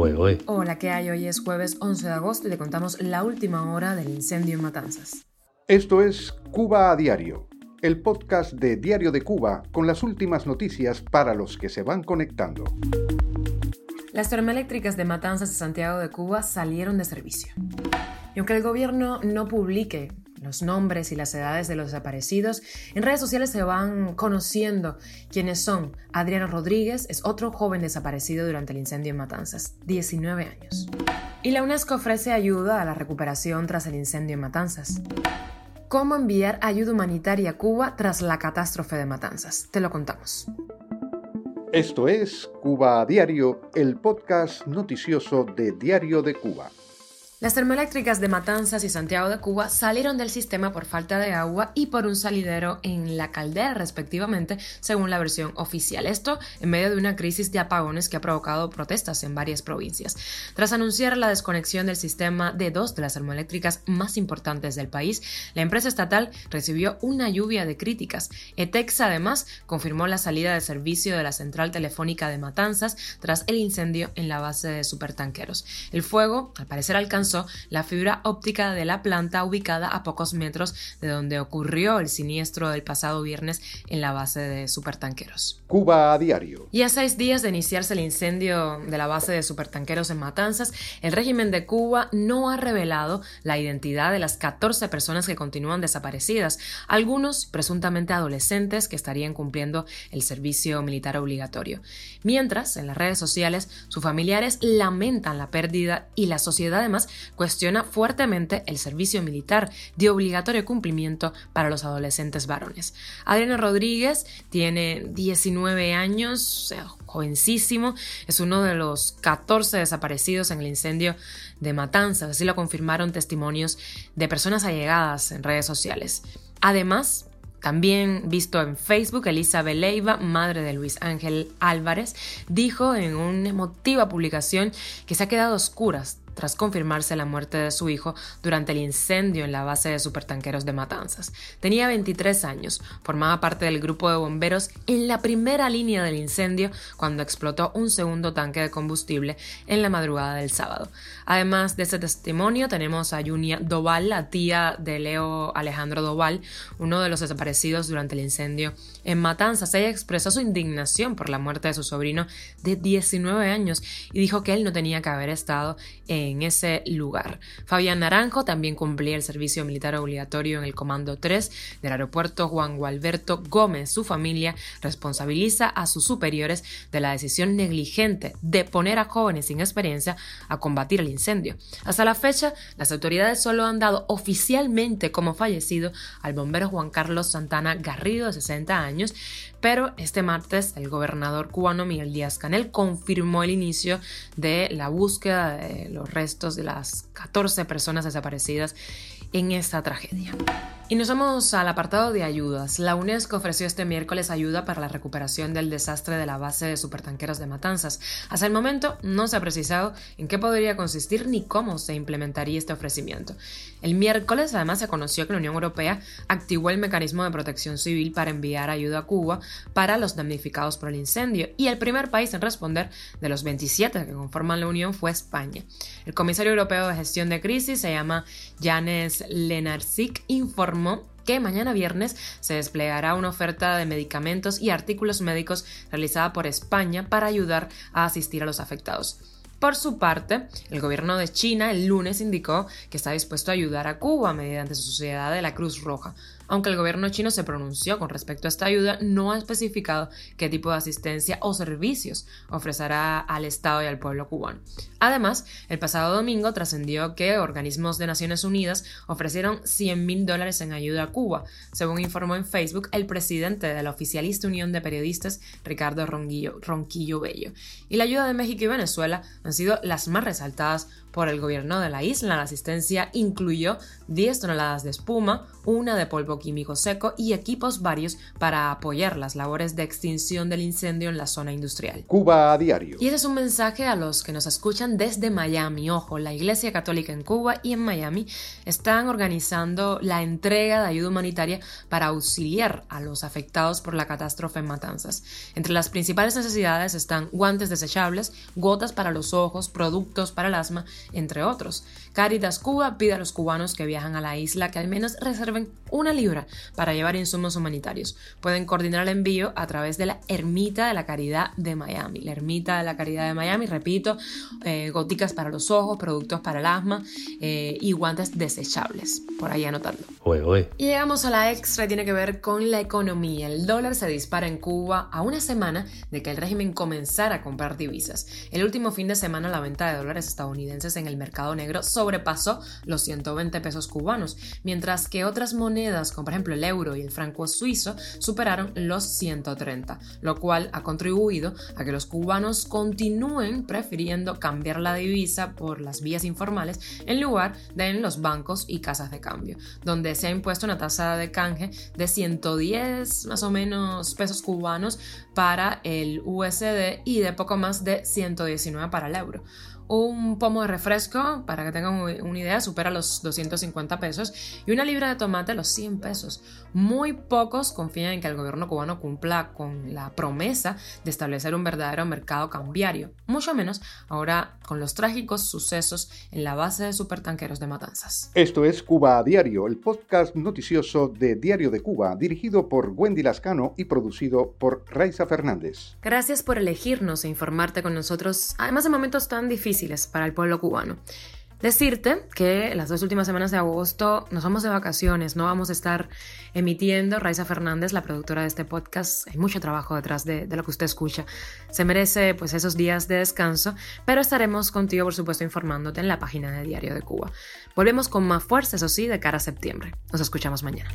Hola, ¿qué hay? Hoy es jueves 11 de agosto y te contamos la última hora del incendio en Matanzas. Esto es Cuba a Diario, el podcast de Diario de Cuba con las últimas noticias para los que se van conectando. Las termoeléctricas de Matanzas y Santiago de Cuba salieron de servicio. Y aunque el gobierno no publique los nombres y las edades de los desaparecidos, en redes sociales se van conociendo quiénes son. Adriano Rodríguez es otro joven desaparecido durante el incendio en Matanzas, 19 años. Y la UNESCO ofrece ayuda a la recuperación tras el incendio en Matanzas. ¿Cómo enviar ayuda humanitaria a Cuba tras la catástrofe de Matanzas? Te lo contamos. Esto es Cuba a Diario, el podcast noticioso de Diario de Cuba. Las termoeléctricas de Matanzas y Santiago de Cuba salieron del sistema por falta de agua y por un salidero en la caldera, respectivamente, según la versión oficial. Esto en medio de una crisis de apagones que ha provocado protestas en varias provincias. Tras anunciar la desconexión del sistema de dos de las termoeléctricas más importantes del país, la empresa estatal recibió una lluvia de críticas. ETEX además confirmó la salida de servicio de la central telefónica de Matanzas tras el incendio en la base de supertanqueros. El fuego, al parecer, alcanzó la fibra óptica de la planta ubicada a pocos metros de donde ocurrió el siniestro del pasado viernes en la base de supertanqueros. Cuba a diario. Y a seis días de iniciarse el incendio de la base de supertanqueros en Matanzas, el régimen de Cuba no ha revelado la identidad de las 14 personas que continúan desaparecidas, algunos presuntamente adolescentes que estarían cumpliendo el servicio militar obligatorio. Mientras, en las redes sociales, sus familiares lamentan la pérdida y la sociedad además cuestiona fuertemente el servicio militar de obligatorio cumplimiento para los adolescentes varones. Adriano Rodríguez tiene 19 años, jovencísimo, es uno de los 14 desaparecidos en el incendio de Matanzas, así lo confirmaron testimonios de personas allegadas en redes sociales. Además, también visto en Facebook, Elizabeth Leiva, madre de Luis Ángel Álvarez, dijo en una emotiva publicación que se ha quedado a oscuras tras confirmarse la muerte de su hijo durante el incendio en la base de supertanqueros de Matanzas. Tenía 23 años, formaba parte del grupo de bomberos en la primera línea del incendio cuando explotó un segundo tanque de combustible en la madrugada del sábado. Además de ese testimonio, tenemos a Junia Doval, la tía de Leo Alejandro Doval, uno de los desaparecidos durante el incendio en Matanzas. Ella expresó su indignación por la muerte de su sobrino de 19 años y dijo que él no tenía que haber estado en en ese lugar. Fabián Naranjo también cumplía el servicio militar obligatorio en el Comando 3 del aeropuerto Juan Gualberto Gómez. Su familia responsabiliza a sus superiores de la decisión negligente de poner a jóvenes sin experiencia a combatir el incendio. Hasta la fecha, las autoridades solo han dado oficialmente como fallecido al bombero Juan Carlos Santana Garrido, de 60 años, pero este martes el gobernador cubano Miguel Díaz Canel confirmó el inicio de la búsqueda de los restos de las 14 personas desaparecidas en esta tragedia. Y nos vamos al apartado de ayudas. La UNESCO ofreció este miércoles ayuda para la recuperación del desastre de la base de supertanqueros de Matanzas. Hasta el momento no se ha precisado en qué podría consistir ni cómo se implementaría este ofrecimiento. El miércoles además se conoció que la Unión Europea activó el mecanismo de protección civil para enviar ayuda a Cuba para los damnificados por el incendio y el primer país en responder de los 27 que conforman la Unión fue España. El comisario europeo de gestión de crisis se llama Janes Lenarczyk informó que mañana viernes se desplegará una oferta de medicamentos y artículos médicos realizada por España para ayudar a asistir a los afectados. Por su parte, el gobierno de China el lunes indicó que está dispuesto a ayudar a Cuba mediante su sociedad de la Cruz Roja, aunque el gobierno chino se pronunció con respecto a esta ayuda, no ha especificado qué tipo de asistencia o servicios ofrecerá al Estado y al pueblo cubano. Además, el pasado domingo trascendió que organismos de Naciones Unidas ofrecieron 100 mil dólares en ayuda a Cuba, según informó en Facebook el presidente de la oficialista Unión de Periodistas, Ricardo Ronquillo, Ronquillo Bello. Y la ayuda de México y Venezuela han sido las más resaltadas por el gobierno de la isla. La asistencia incluyó 10 toneladas de espuma, una de polvo químico seco y equipos varios para apoyar las labores de extinción del incendio en la zona industrial. Cuba a diario. Y ese es un mensaje a los que nos escuchan desde Miami. Ojo, la Iglesia Católica en Cuba y en Miami están organizando la entrega de ayuda humanitaria para auxiliar a los afectados por la catástrofe en Matanzas. Entre las principales necesidades están guantes desechables, gotas para los ojos, productos para el asma, entre otros. Caritas Cuba pide a los cubanos que viajan a la isla que al menos reserven una libra para llevar insumos humanitarios. Pueden coordinar el envío a través de la Ermita de la Caridad de Miami. La Ermita de la Caridad de Miami, repito, eh, goticas para los ojos, productos para el asma eh, y guantes desechables. Por ahí anotarlo. Y llegamos a la extra, tiene que ver con la economía. El dólar se dispara en Cuba a una semana de que el régimen comenzara a comprar divisas. El último fin de semana la venta de dólares estadounidenses en el mercado negro sobrepasó los 120 pesos cubanos, mientras que otras monedas, como por ejemplo el euro y el franco suizo, superaron los 130, lo cual ha contribuido a que los cubanos continúen prefiriendo cambiar la divisa por las vías informales en lugar de en los bancos y casas de cambio, donde se ha impuesto una tasa de canje de 110 más o menos pesos cubanos para el USD y de poco más de 119 para el euro. Un pomo de refresco, para que tengan una idea, supera los 250 pesos y una libra de tomate los 100 pesos. Muy pocos confían en que el gobierno cubano cumpla con la promesa de establecer un verdadero mercado cambiario, mucho menos ahora con los trágicos sucesos en la base de supertanqueros de Matanzas. Esto es Cuba a Diario, el podcast noticioso de Diario de Cuba, dirigido por Wendy Lascano y producido por Raiza Fernández. Gracias por elegirnos e informarte con nosotros, además de momentos tan para el pueblo cubano. Decirte que las dos últimas semanas de agosto nos vamos de vacaciones, no vamos a estar emitiendo. Raiza Fernández, la productora de este podcast, hay mucho trabajo detrás de, de, lo que usted escucha. Se merece pues esos días de descanso, pero estaremos contigo, por supuesto, informándote en la página de Diario de Cuba. Volvemos con más fuerza, eso sí, de cara a septiembre. Nos escuchamos mañana.